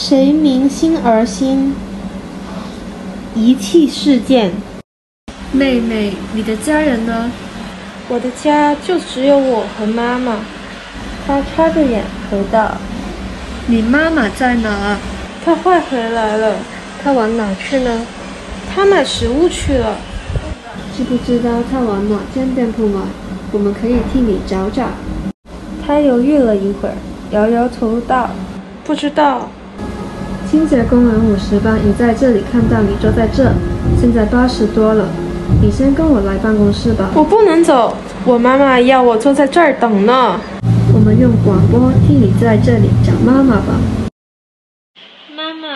谁明心而心？遗弃事件。妹妹，你的家人呢？我的家就只有我和妈妈。他擦着眼回道：“你妈妈在哪？她快回来了。她往哪去呢？她买食物去了。知不知道她往哪间店铺买？我们可以替你找找。”他犹豫了一会儿，摇摇头道：“不知道。”清洁工人五十班已在这里看到你坐在这，现在八十多了。你先跟我来办公室吧。我不能走，我妈妈要我坐在这儿等呢。我们用广播替你在这里找妈妈吧。妈妈，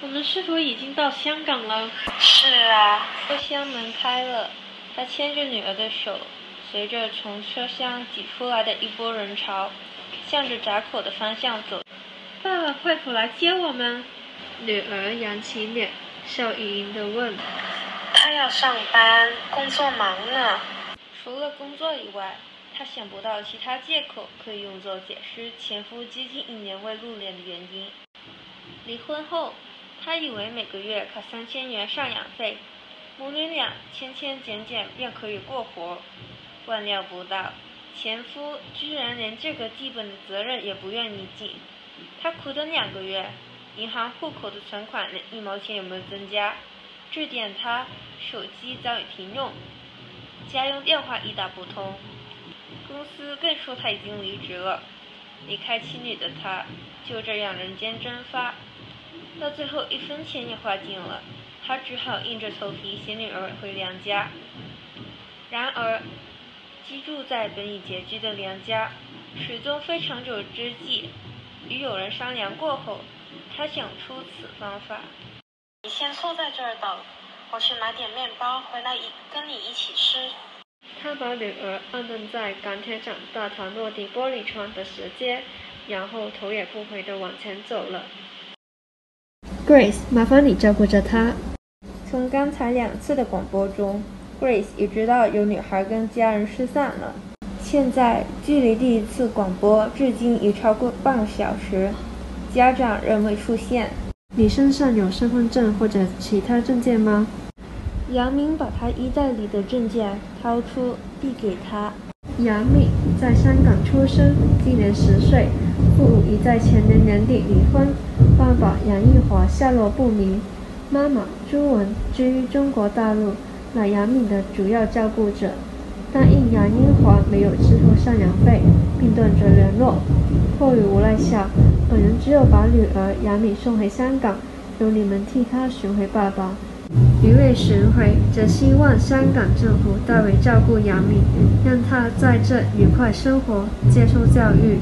我们是否已经到香港了？是啊。车厢门开了，他牵着女儿的手。随着从车厢挤出来的一波人潮，向着闸口的方向走。爸爸会否来接我们？女儿扬起脸，笑盈盈地问：“他要上班，工作忙呢。除了工作以外，他想不到其他借口可以用作解释前夫接近一年未露脸的原因。离婚后，他以为每个月靠三千元赡养费，母女俩千千减减便可以过活。”万料不到，前夫居然连这个基本的责任也不愿意尽。他苦等两个月，银行户口的存款连一毛钱也没有增加。致电他，手机早已停用，家用电话一打不通。公司更说他已经离职了。离开妻女的他，就这样人间蒸发，到最后一分钱也花尽了。他只好硬着头皮携女儿回娘家。然而。居住在本已拮据的梁家，始终非长久之计。与友人商量过后，他想出此方法：你先坐在这儿等，我去买点面包回来一跟你一起吃。他把女儿按顿在钢铁厂大堂落地玻璃窗的石阶，然后头也不回地往前走了。Grace，麻烦你照顾着她。从刚才两次的广播中。Grace 也知道有女孩跟家人失散了。现在距离第一次广播至今已超过半个小时，家长仍未出现。你身上有身份证或者其他证件吗？杨明把他衣袋里的证件掏出，递给他。杨敏在香港出生，今年十岁，父母已在前年年底离婚，爸爸杨玉华下落不明，妈妈朱文居于中国大陆。乃杨敏的主要照顾者，但因杨英华没有支付赡养费，并断绝联络。迫于无奈下，本人只有把女儿杨敏送回香港，由你们替她寻回爸爸。余位寻回，则希望香港政府代为照顾杨敏，让她在这愉快生活，接受教育。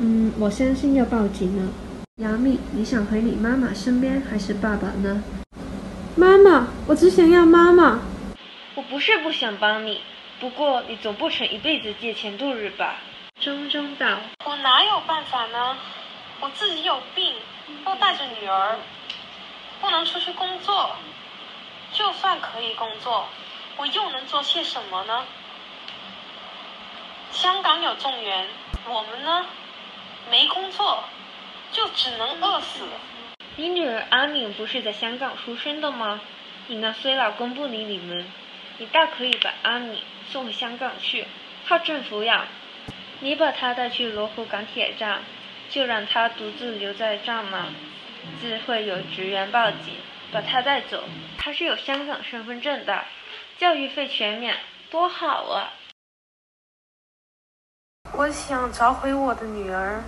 嗯，我相信要报警了。杨敏，你想回你妈妈身边，还是爸爸呢？妈妈，我只想要妈妈。我不是不想帮你，不过你总不成一辈子借钱度日吧？中中道，我哪有办法呢？我自己有病，又带着女儿，不能出去工作。就算可以工作，我又能做些什么呢？香港有众源，我们呢？没工作，就只能饿死。你女儿阿敏不是在香港出生的吗？你那衰老公不理你们。你大可以把阿米送香港去，靠政府养。你把他带去罗湖港铁站，就让他独自留在站吗，自会有职员报警，把他带走。他是有香港身份证的，教育费全免，多好啊！我想找回我的女儿，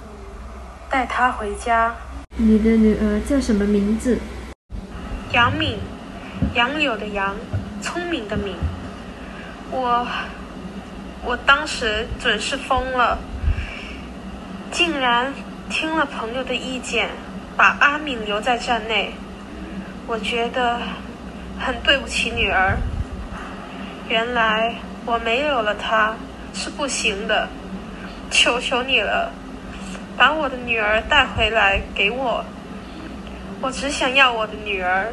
带她回家。你的女儿叫什么名字？杨敏，杨柳的杨。聪明的敏，我我当时准是疯了，竟然听了朋友的意见，把阿敏留在站内。我觉得很对不起女儿。原来我没有了她是不行的，求求你了，把我的女儿带回来给我。我只想要我的女儿。